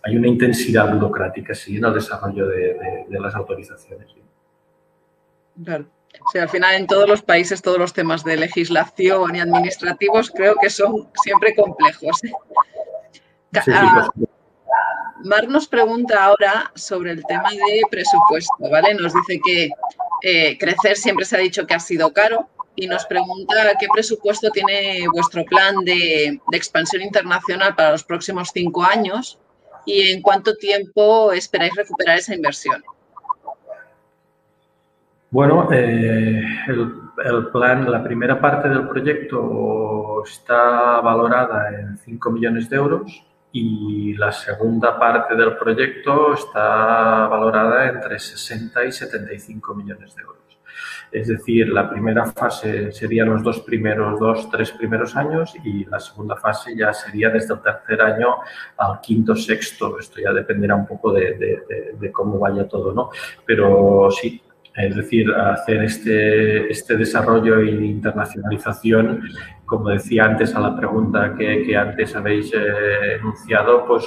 hay una intensidad burocrática, sí, en el desarrollo de, las autorizaciones. Claro. O sea, al final en todos los países todos los temas de legislación y administrativos creo que son siempre complejos. Ah, Mar nos pregunta ahora sobre el tema de presupuesto, ¿vale? Nos dice que eh, crecer siempre se ha dicho que ha sido caro y nos pregunta qué presupuesto tiene vuestro plan de, expansión internacional para los próximos cinco años y en cuánto tiempo esperáis recuperar esa inversión. Bueno, eh, el, plan, la primera parte del proyecto está valorada en 5 millones de euros y la segunda parte del proyecto está valorada entre 60 y 75 millones de euros. Es decir, la primera fase sería los dos primeros, dos, tres primeros años y la segunda fase ya sería desde el tercer año al quinto, sexto. Esto ya dependerá un poco de, cómo vaya todo, ¿no? Pero sí, es decir, hacer este, este desarrollo e internacionalización, como decía antes a la pregunta que, antes habéis eh, enunciado, pues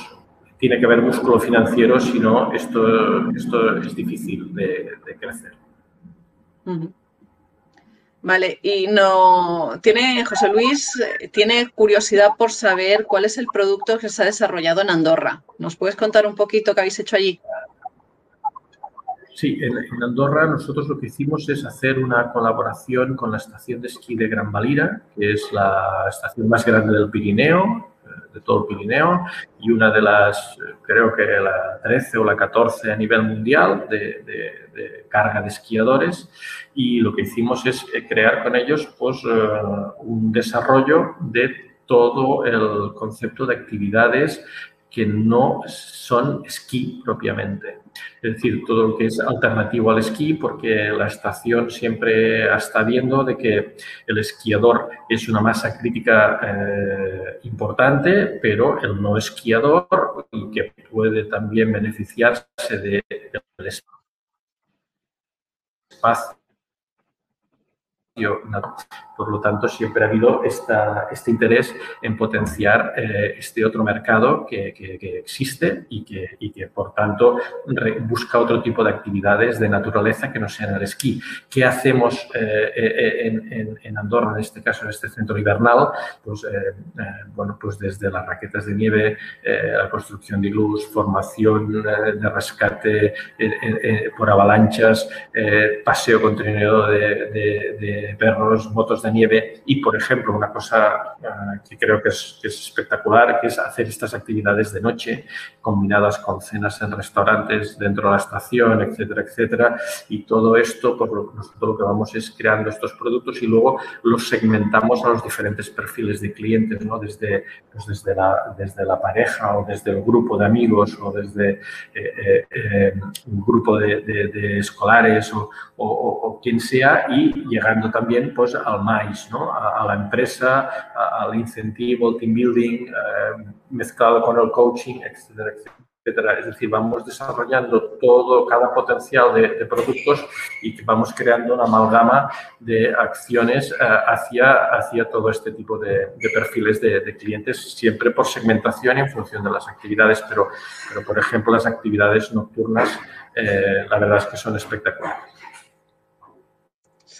tiene que haber músculo financiero, si no, esto, esto es difícil de crecer. Vale, y no tiene José Luis tiene curiosidad por saber cuál es el producto que se ha desarrollado en Andorra. ¿Nos puedes contar un poquito qué habéis hecho allí? Sí, en, Andorra nosotros lo que hicimos es hacer una colaboración con la estación de esquí de Gran Valira, que es la estación más grande del Pirineo, de todo el Pirineo y una de las, creo que la 13 o la 14 a nivel mundial de, carga de esquiadores y lo que hicimos es eh, crear con ellos pues, eh, un desarrollo de todo el concepto de actividades que no son esquí propiamente. Es decir, todo lo que es alternativo al esquí, porque la estación siempre está viendo de que el esquiador es una masa crítica eh, importante, pero el no esquiador y que puede también beneficiarse del espacio por lo tanto, siempre ha habido este interés en potenciar eh, este otro mercado que, existe y que, y que, por tanto, busca otro tipo de actividades de naturaleza que no sean el esquí. ¿Qué hacemos eh, eh, en, Andorra, en este caso, en este centro invernal? Pues, bueno, pues desde las raquetas de nieve, la construcción de iglús, formación de rescate por avalanchas, paseo con trineo de perros, motos de nieve y, por ejemplo, una cosa eh, que creo que es, espectacular, que es hacer estas actividades de noche combinadas con cenas en restaurantes dentro de la estación, etcétera, etcétera. Y todo esto, por lo, nosotros lo que vamos es creando estos productos y luego los segmentamos a los diferentes perfiles de clientes, ¿no? Desde, pues desde, la, desde la pareja o desde el grupo de amigos o desde eh, eh, un grupo de, escolares o, quien sea y llegando también pues al A, la empresa, al incentivo, al team building, eh, mezclado con el coaching, etcétera, etcétera. Es decir, vamos desarrollando todo, cada potencial de, productos y vamos creando una amalgama de acciones eh, hacia, hacia todo este tipo de, perfiles de, clientes, siempre por segmentación en función de las actividades, pero, pero por ejemplo, las actividades nocturnas, eh, la verdad es que son espectaculares.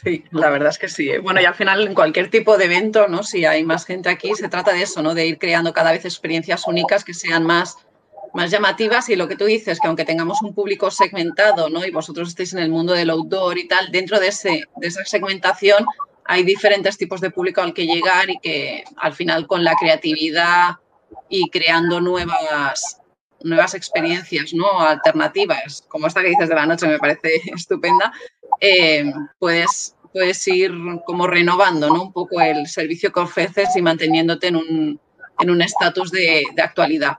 Sí, la verdad es que sí. ¿eh? Bueno, y al final en cualquier tipo de evento, ¿no? Si hay más gente aquí, se trata de eso, ¿no? De ir creando cada vez experiencias únicas que sean más, más llamativas y lo que tú dices, que aunque tengamos un público segmentado, ¿no? Y vosotros estéis en el mundo del outdoor y tal, dentro de, ese, de esa segmentación hay diferentes tipos de público al que llegar y que al final con la creatividad y creando nuevas, nuevas experiencias, ¿no? Alternativas, como esta que dices de la noche, me parece estupenda, eh, puedes, puedes ir como renovando ¿no? un poco el servicio que ofreces y manteniéndote en un estatus de, actualidad.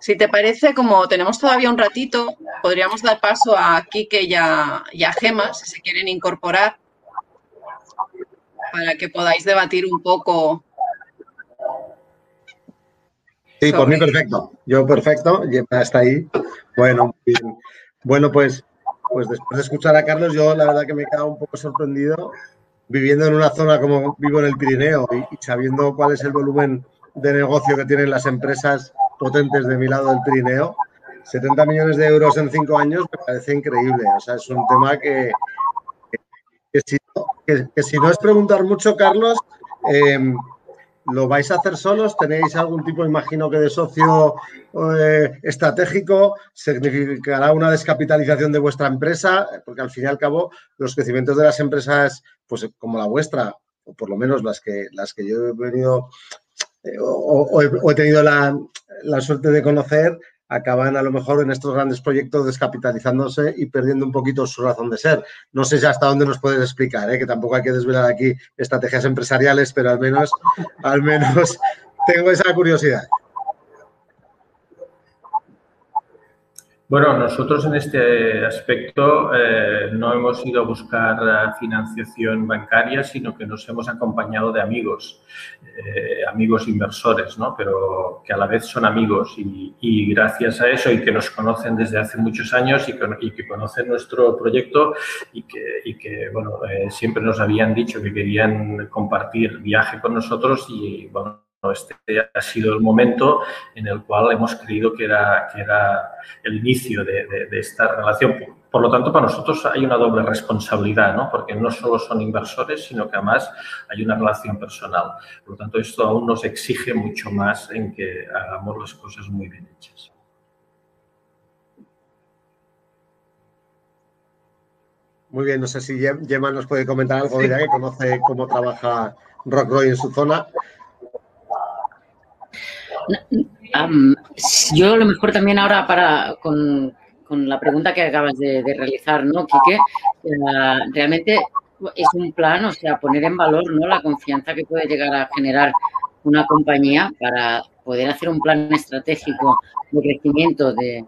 Si te parece, como tenemos todavía un ratito, podríamos dar paso a Kike y a, y a Gema, si se quieren incorporar, para que podáis debatir un poco. Sí, por mí perfecto. Yo perfecto, está ahí. Bueno, bueno, pues pues después de escuchar a Carlos, yo la verdad que me he quedado un poco sorprendido viviendo en una zona como vivo en el Pirineo y, sabiendo cuál es el volumen de negocio que tienen las empresas potentes de mi lado del Pirineo. 70 millones de euros en cinco años me parece increíble. O sea, es un tema que, que, si, no es preguntar mucho, Carlos, eh, ¿Lo vais a hacer solos? ¿Tenéis algún tipo, imagino que de socio eh, estratégico? ¿Significará una descapitalización de vuestra empresa? Porque al fin y al cabo, los crecimientos de las empresas, pues como la vuestra, o por lo menos las que, las que yo he venido eh, o, he, tenido la, suerte de conocer, acaban a lo mejor en estos grandes proyectos descapitalizándose y perdiendo un poquito su razón de ser. No sé si hasta dónde nos puedes explicar, ¿eh? que tampoco hay que desvelar aquí estrategias empresariales, pero al menos, al menos tengo esa curiosidad. Bueno, nosotros en este aspecto eh, no hemos ido a buscar eh, financiación bancaria, sino que nos hemos acompañado de amigos, eh, amigos inversores, ¿no? pero que a la vez son amigos y, gracias a eso y que nos conocen desde hace muchos años y, que conocen nuestro proyecto y que, y que bueno, siempre nos habían dicho que querían compartir viaje con nosotros y bueno, este ha sido el momento en el cual hemos creído que era, que era el inicio de, esta relación. Por lo tanto, para nosotros hay una doble responsabilidad, ¿no? porque no solo son inversores, sino que además hay una relación personal. Por lo tanto, esto aún nos exige mucho más en que hagamos las cosas muy bien hechas. Muy bien, no sé si Gemma nos puede comentar algo, ya que conoce cómo trabaja Rockroy en su zona yo a lo mejor también ahora para con, la pregunta que acabas de, realizar, ¿no, Quique? Realmente es un plan, o sea, poner en valor ¿no? la confianza que puede llegar a generar una compañía para poder hacer un plan estratégico de crecimiento de,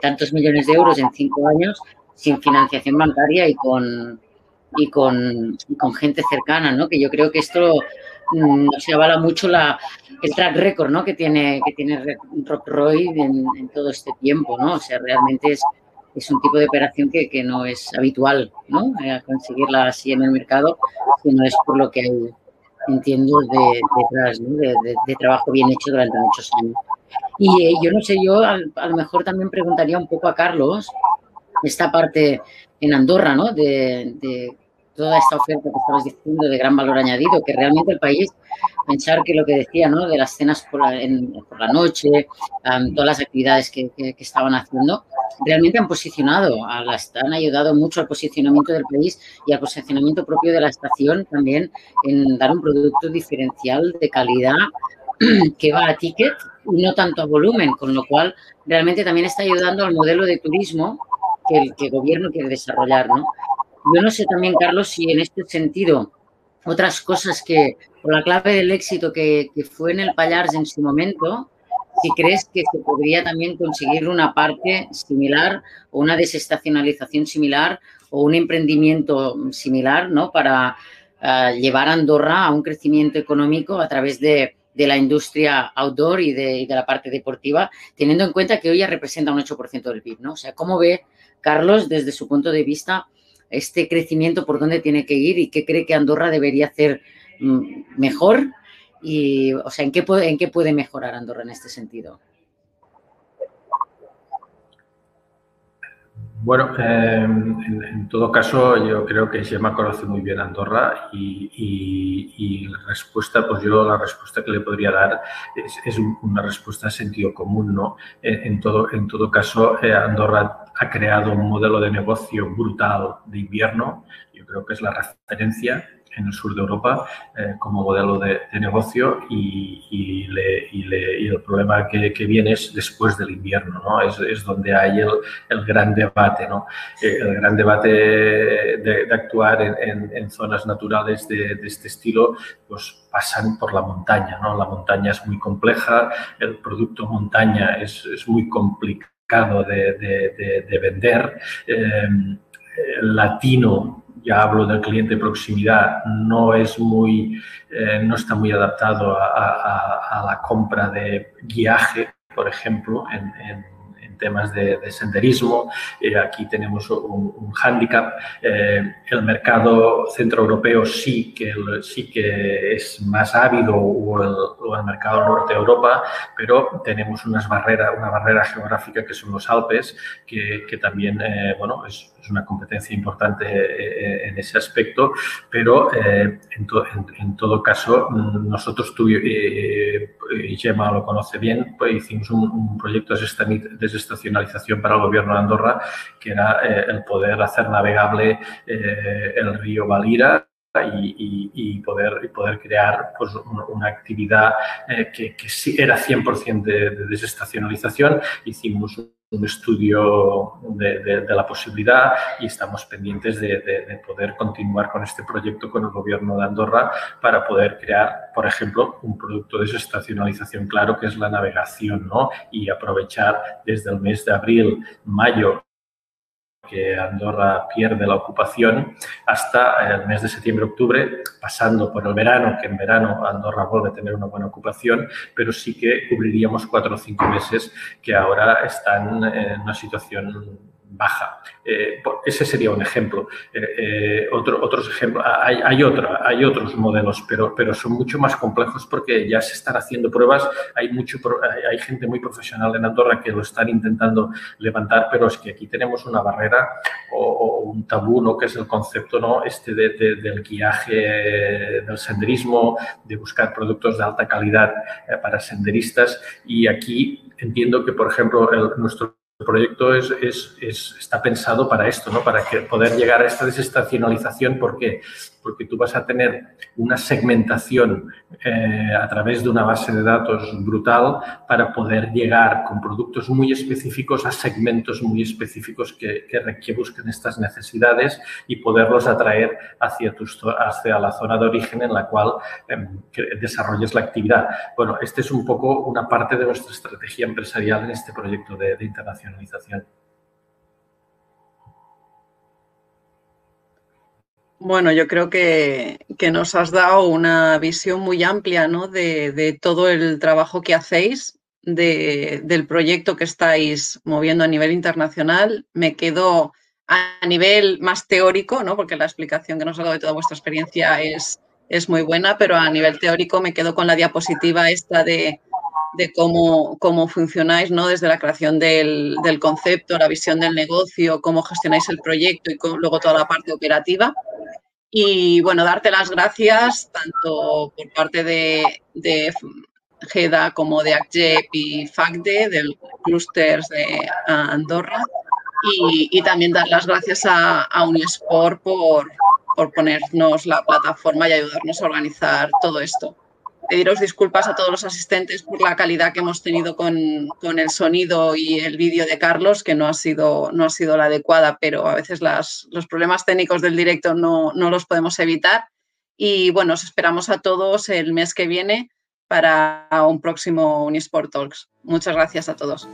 tantos millones de euros en cinco años sin financiación bancaria y con, y con, y con gente cercana, ¿no? Que yo creo que esto Mm, se avala mucho la, el track record que tiene, que Rockroy en, todo este tiempo. O sea, realmente es, un tipo de operación que, no es habitual, ¿no? Eh, conseguirla así en el mercado, sino es por lo que hay, entiendo, de, detrás, ¿no? de, trabajo bien hecho durante muchos años. Y eh, yo no sé, yo a, lo mejor también preguntaría un poco a Carlos esta parte en Andorra, ¿no? Toda esta oferta que estabas diciendo de gran valor añadido, que realmente el país, pensar que lo que decía, ¿no? De las cenas por la, noche, todas las actividades que, estaban haciendo, realmente han posicionado, a han ayudado mucho al posicionamiento del país y al posicionamiento propio de la estación también en dar un producto diferencial de calidad que va a ticket y no tanto a volumen, con lo cual realmente también está ayudando al modelo de turismo que el, que el gobierno quiere desarrollar, ¿no? Yo no sé también, Carlos, si en este sentido otras cosas que, por la clave del éxito que, fue en el Pallars en su momento, si crees que se podría también conseguir una parte similar o una desestacionalización similar o un emprendimiento similar, ¿no? Para eh, llevar a Andorra a un crecimiento económico a través de, la industria outdoor y de, de, la parte deportiva, teniendo en cuenta que hoy ya representa un 8% del PIB, ¿no? O sea, ¿cómo ve Carlos desde su punto de vista este crecimiento por dónde tiene que ir y qué cree que Andorra debería hacer mm, mejor y, o sea, ¿en qué puede, en qué puede mejorar Andorra en este sentido? Bueno, em, en, todo caso, yo creo que Gemma conoce muy bien Andorra y, la respuesta, pues yo la respuesta que le podría dar es, una respuesta de sentido común, ¿no? En, todo, en todo caso, eh, Andorra ha creado un modelo de negocio brutal de invierno. Yo creo que es la referencia en el sur de Europa eh, como modelo de, negocio y, el problema que, viene es después del invierno, ¿no? es, donde hay el, gran debate, ¿no? Eh, el gran debate de, actuar en, zonas naturales de, este estilo, pues pasan por la montaña, ¿no? La montaña es muy compleja, el producto montaña es, muy complicado de, vender. Eh, latino ya hablo del cliente de proximidad, no es muy, eh, no está muy adaptado a, la compra de guiaje, por ejemplo, en temas de, senderismo. Eh, aquí tenemos un, un hándicap. Eh, el mercado centroeuropeo sí que, sí que es más ávido o el, mercado norte de Europa, pero tenemos unas barreras, una barrera geográfica que son los Alpes, que, que también eh, bueno, es, es, una competencia importante en ese aspecto, pero en, en, todo caso nosotros tú y Gemma lo conoce bien, pues hicimos un, un proyecto de estacionalización para el gobierno de Andorra, que era eh, el poder hacer navegable eh, el río Valira y, poder, poder crear pues, una actividad eh, que, que, era 100% de, de, desestacionalización. Hicimos un estudio de, la posibilidad y estamos pendientes de, poder continuar con este proyecto con el Gobierno de Andorra para poder crear, por ejemplo, un producto de desestacionalización claro que es la navegación ¿no? y aprovechar desde el mes de abril, mayo que Andorra pierde la ocupación hasta el mes de septiembre-octubre, pasando por el verano, que en verano Andorra vuelve a tener una buena ocupación, pero sí que cubriríamos cuatro o cinco meses que ahora están en una situación baja. Eh, ese sería un ejemplo. Eh, eh, otro, otros ejemplos, hay, hay, hay otros modelos, pero, pero son mucho más complejos porque ya se están haciendo pruebas. Hay, mucho, hay, gente muy profesional en Andorra que lo están intentando levantar, pero es que aquí tenemos una barrera o, un tabú, ¿no? que es el concepto ¿no? este de, del guiaje, del senderismo, de buscar productos de alta calidad para senderistas. Y aquí entiendo que, por ejemplo, el, nuestro el proyecto es, es, está pensado para esto, ¿no? para que poder llegar a esta desestacionalización. ¿Por qué? Porque tú vas a tener una segmentación eh, a través de una base de datos brutal para poder llegar con productos muy específicos a segmentos muy específicos que, que, busquen estas necesidades y poderlos atraer hacia, tus, hacia la zona de origen en la cual em, desarrolles la actividad. Bueno, este es un poco una parte de nuestra estrategia empresarial en este proyecto de internacionalización bueno, yo creo que, nos has dado una visión muy amplia ¿no? de, todo el trabajo que hacéis, del proyecto que estáis moviendo a nivel internacional. Me quedo a nivel más teórico, ¿no? porque la explicación que nos ha dado de toda vuestra experiencia es, es muy buena, pero a nivel teórico me quedo con la diapositiva esta de de cómo, cómo funcionáis, ¿no? Desde la creación del, concepto, la visión del negocio, cómo gestionáis el proyecto y luego toda la parte operativa. Y bueno, darte las gracias tanto por parte de, de GEDA como de ACJEP y FACDE, del Clusters de Andorra. Y, también dar las gracias a, a Unisport por, por ponernos la plataforma y ayudarnos a organizar todo esto pediros disculpas a todos los asistentes por la calidad que hemos tenido con, el sonido y el vídeo de Carlos, que no ha sido, no ha sido la adecuada, pero a veces los problemas técnicos del directo no, no los podemos evitar. Y bueno, os esperamos a todos el mes que viene para un próximo Unisport Talks. Muchas gracias a todos.